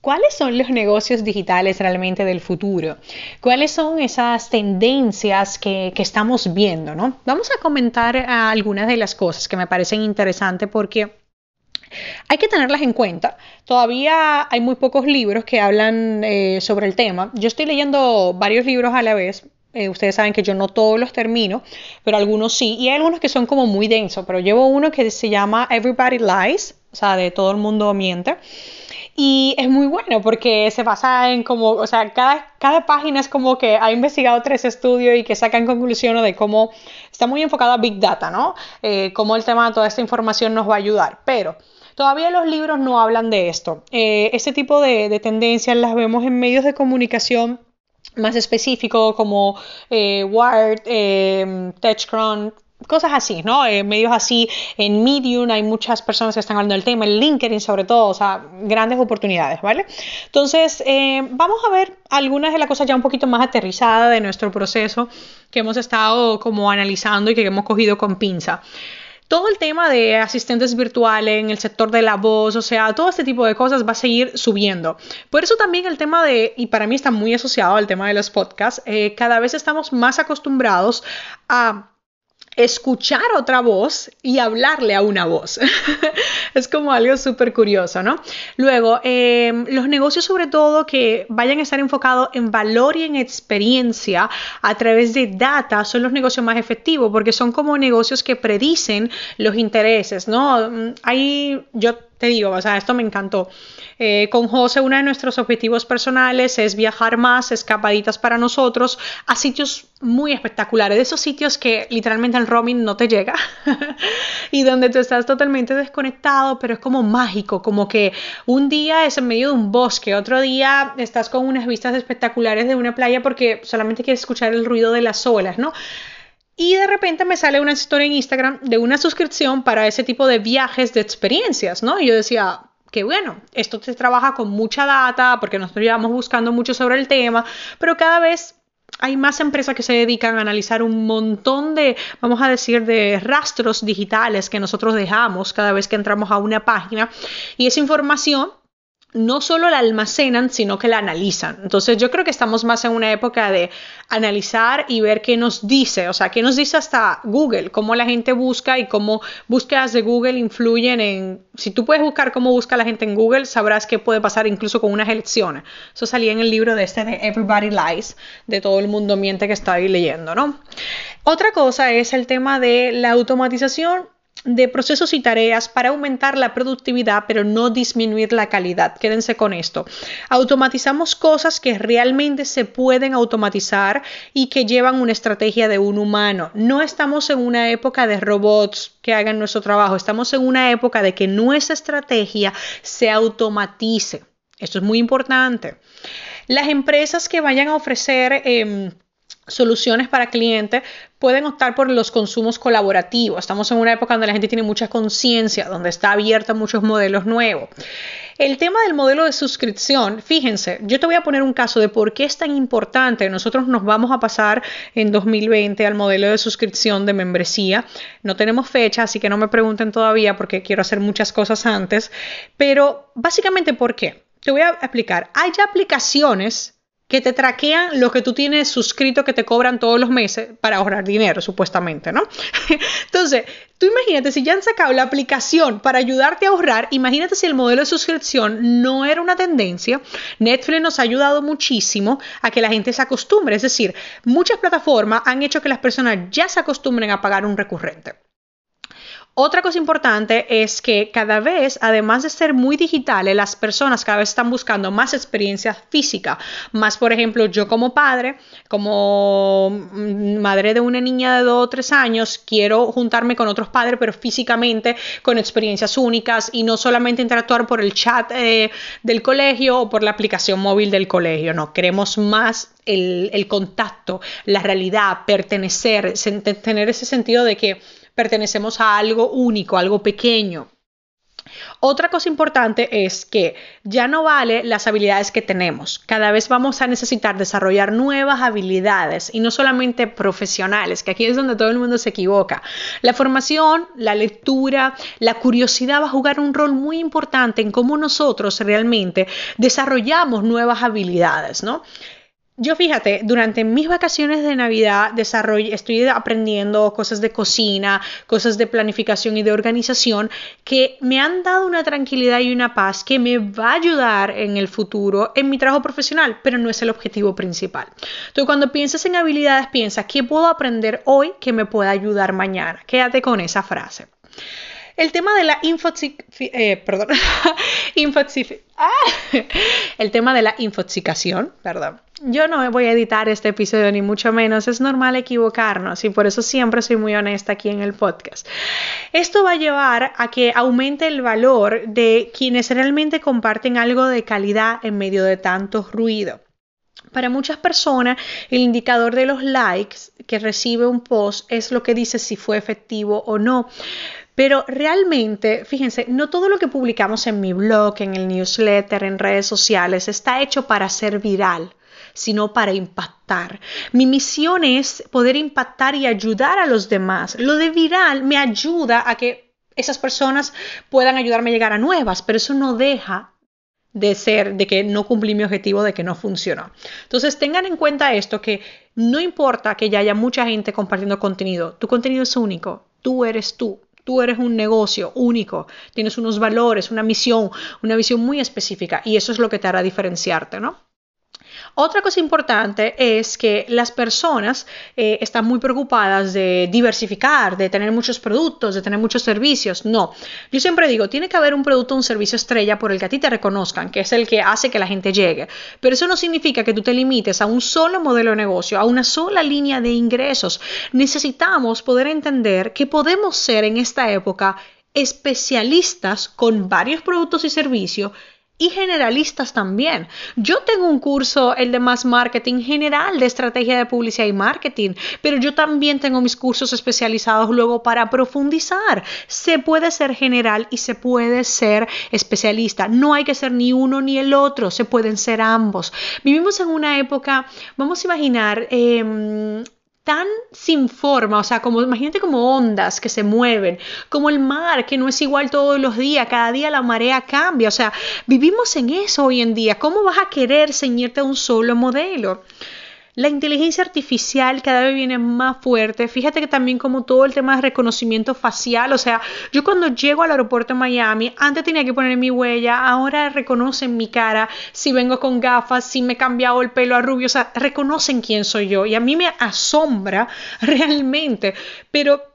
¿Cuáles son los negocios digitales realmente del futuro? ¿Cuáles son esas tendencias que, estamos viendo? ¿no? Vamos a comentar algunas de las cosas que me parecen interesantes porque hay que tenerlas en cuenta. Todavía hay muy pocos libros que hablan eh, sobre el tema. Yo estoy leyendo varios libros a la vez. Eh, ustedes saben que yo no todos los termino, pero algunos sí. Y hay algunos que son como muy densos, pero llevo uno que se llama Everybody Lies, o sea, de todo el mundo miente. Y es muy bueno porque se basa en como, o sea, cada, cada página es como que ha investigado tres estudios y que sacan conclusiones de cómo está muy enfocado a Big Data, ¿no? Eh, cómo el tema de toda esta información nos va a ayudar. Pero todavía los libros no hablan de esto. Eh, este tipo de, de tendencias las vemos en medios de comunicación más específicos como eh, Wired, eh, TechCrunch, cosas así, ¿no? Eh, medios así, en Medium hay muchas personas que están hablando del tema, en LinkedIn sobre todo, o sea, grandes oportunidades, ¿vale? Entonces, eh, vamos a ver algunas de las cosas ya un poquito más aterrizadas de nuestro proceso que hemos estado como analizando y que hemos cogido con pinza. Todo el tema de asistentes virtuales en el sector de la voz, o sea, todo este tipo de cosas va a seguir subiendo. Por eso también el tema de, y para mí está muy asociado al tema de los podcasts, eh, cada vez estamos más acostumbrados a escuchar otra voz y hablarle a una voz. es como algo súper curioso, ¿no? Luego, em, los negocios sobre todo que vayan a estar enfocados en valor y en experiencia a través de data son los negocios más efectivos porque son como negocios que predicen los intereses, ¿no? Mm, ahí yo te digo, o sea, esto me encantó. Eh, con José, uno de nuestros objetivos personales es viajar más, escapaditas para nosotros, a sitios muy espectaculares, de esos sitios que literalmente el roaming no te llega y donde tú estás totalmente desconectado, pero es como mágico, como que un día es en medio de un bosque, otro día estás con unas vistas espectaculares de una playa porque solamente quieres escuchar el ruido de las olas, ¿no? Y de repente me sale una historia en Instagram de una suscripción para ese tipo de viajes de experiencias, ¿no? Y yo decía, qué bueno, esto se trabaja con mucha data porque nosotros llevamos buscando mucho sobre el tema, pero cada vez hay más empresas que se dedican a analizar un montón de, vamos a decir, de rastros digitales que nosotros dejamos cada vez que entramos a una página y esa información no solo la almacenan, sino que la analizan. Entonces yo creo que estamos más en una época de analizar y ver qué nos dice, o sea, qué nos dice hasta Google, cómo la gente busca y cómo búsquedas de Google influyen en, si tú puedes buscar cómo busca la gente en Google, sabrás qué puede pasar incluso con unas elecciones. Eso salía en el libro de este de Everybody Lies, de todo el mundo miente que está ahí leyendo, ¿no? Otra cosa es el tema de la automatización de procesos y tareas para aumentar la productividad, pero no disminuir la calidad. Quédense con esto. Automatizamos cosas que realmente se pueden automatizar y que llevan una estrategia de un humano. No estamos en una época de robots que hagan nuestro trabajo, estamos en una época de que nuestra estrategia se automatice. Esto es muy importante. Las empresas que vayan a ofrecer... Em, soluciones para clientes pueden optar por los consumos colaborativos. Estamos en una época donde la gente tiene mucha conciencia, donde está abierta a muchos modelos nuevos. El tema del modelo de suscripción, fíjense, yo te voy a poner un caso de por qué es tan importante. Nosotros nos vamos a pasar en 2020 al modelo de suscripción de membresía. No tenemos fecha, así que no me pregunten todavía porque quiero hacer muchas cosas antes. Pero básicamente, ¿por qué? Te voy a explicar. Hay aplicaciones que te traquean lo que tú tienes suscrito que te cobran todos los meses para ahorrar dinero, supuestamente, ¿no? Entonces, tú imagínate, si ya han sacado la aplicación para ayudarte a ahorrar, imagínate si el modelo de suscripción no era una tendencia. Netflix nos ha ayudado muchísimo a que la gente se acostumbre, es decir, muchas plataformas han hecho que las personas ya se acostumbren a pagar un recurrente. Otra cosa importante es que cada vez, además de ser muy digitales, las personas cada vez están buscando más experiencia física. Más, por ejemplo, yo como padre, como madre de una niña de dos o tres años, quiero juntarme con otros padres, pero físicamente con experiencias únicas y no solamente interactuar por el chat eh, del colegio o por la aplicación móvil del colegio. No, queremos más el, el contacto, la realidad, pertenecer, tener ese sentido de que pertenecemos a algo único, algo pequeño. Otra cosa importante es que ya no vale las habilidades que tenemos. Cada vez vamos a necesitar desarrollar nuevas habilidades y no solamente profesionales, que aquí es donde todo el mundo se equivoca. La formación, la lectura, la curiosidad va a jugar un rol muy importante en cómo nosotros realmente desarrollamos nuevas habilidades, ¿no? Yo fíjate, durante mis vacaciones de Navidad desarrollo, estoy aprendiendo cosas de cocina, cosas de planificación y de organización que me han dado una tranquilidad y una paz que me va a ayudar en el futuro en mi trabajo profesional, pero no es el objetivo principal. Entonces, cuando piensas en habilidades, piensa, ¿qué puedo aprender hoy que me pueda ayudar mañana? Quédate con esa frase. El tema de la eh, perdón, ah, el tema de la infoxicación, perdón. Yo no voy a editar este episodio ni mucho menos, es normal equivocarnos y por eso siempre soy muy honesta aquí en el podcast. Esto va a llevar a que aumente el valor de quienes realmente comparten algo de calidad en medio de tanto ruido. Para muchas personas, el indicador de los likes que recibe un post es lo que dice si fue efectivo o no. Pero realmente, fíjense, no todo lo que publicamos en mi blog, en el newsletter, en redes sociales, está hecho para ser viral sino para impactar. Mi misión es poder impactar y ayudar a los demás. Lo de viral me ayuda a que esas personas puedan ayudarme a llegar a nuevas, pero eso no deja de ser, de que no cumplí mi objetivo, de que no funcionó. Entonces tengan en cuenta esto, que no importa que ya haya mucha gente compartiendo contenido, tu contenido es único, tú eres tú, Tú eres un negocio único, tienes unos valores, una misión, una visión muy específica y eso es lo que te hará diferenciarte, ¿no? Otra cosa importante es que las personas eh, están muy preocupadas de diversificar, de tener muchos productos, de tener muchos servicios. No, yo siempre digo, tiene que haber un producto un servicio estrella por el que a ti te reconozcan, que es el que hace que la gente llegue. Pero eso no significa que tú te limites a un solo modelo de negocio, a una sola línea de ingresos. Necesitamos poder entender que podemos ser en esta época especialistas con varios productos y servicios y generalistas también. Yo tengo un curso, el de más marketing general de estrategia de publicidad y marketing, pero yo también tengo mis cursos especializados luego para profundizar. Se puede ser general y se puede ser especialista. No hay que ser ni uno ni el otro, se pueden ser ambos. Vivimos en una época, vamos a imaginar, eh, tan sin forma, o sea, como imagínate como ondas que se mueven, como el mar que no es igual todos los días, cada día la marea cambia, o sea, vivimos en eso hoy en día. ¿Cómo vas a querer ceñirte a un solo modelo? La inteligencia artificial cada vez viene más fuerte. Fíjate que también como todo el tema de reconocimiento facial, o sea, yo cuando llego al aeropuerto de Miami, antes tenía que poner mi huella, ahora reconocen mi cara, si vengo con gafas, si me he cambiado el pelo a rubio, o sea, reconocen quién soy yo. Y a mí me asombra realmente, pero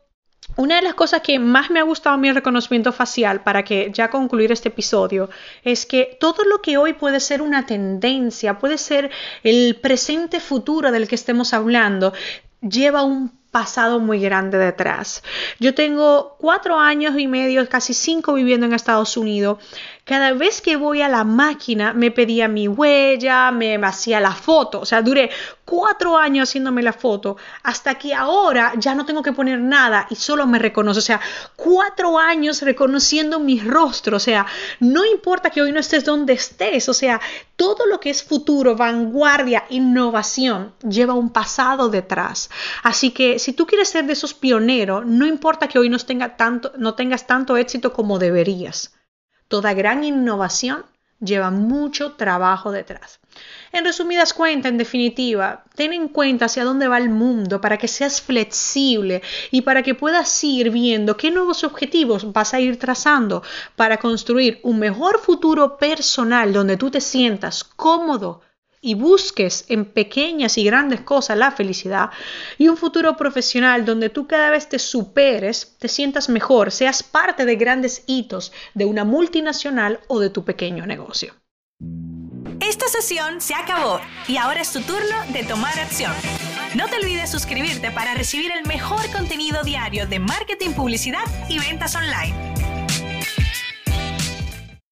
una de las cosas que más me ha gustado mi reconocimiento facial para que ya concluir este episodio es que todo lo que hoy puede ser una tendencia, puede ser el presente futuro del que estemos hablando, lleva un pasado muy grande detrás. Yo tengo cuatro años y medio, casi cinco viviendo en Estados Unidos cada vez que voy a la máquina me pedía mi huella, me hacía la foto. O sea, duré cuatro años haciéndome la foto hasta que ahora ya no tengo que poner nada y solo me reconoce. O sea, cuatro años reconociendo mi rostro. O sea, no importa que hoy no estés donde estés. O sea, todo lo que es futuro, vanguardia, innovación, lleva un pasado detrás. Así que si tú quieres ser de esos pioneros, no importa que hoy no, tengas tanto éxito como deberías. Toda gran innovación lleva mucho trabajo detrás. En resumidas cuentas, en definitiva, ten en cuenta hacia dónde va el mundo para que seas flexible y para que puedas ir viendo qué nuevos objetivos vas a ir trazando para construir un mejor futuro personal donde tú te sientas cómodo y busques en pequeñas y grandes cosas la felicidad y un futuro profesional donde tú cada vez te superes, te sientas mejor, seas parte de grandes hitos de una multinacional o de tu pequeño negocio. Esta sesión se acabó y ahora es tu turno de tomar acción. No te olvides suscribirte para recibir el mejor contenido diario de marketing, publicidad y ventas online.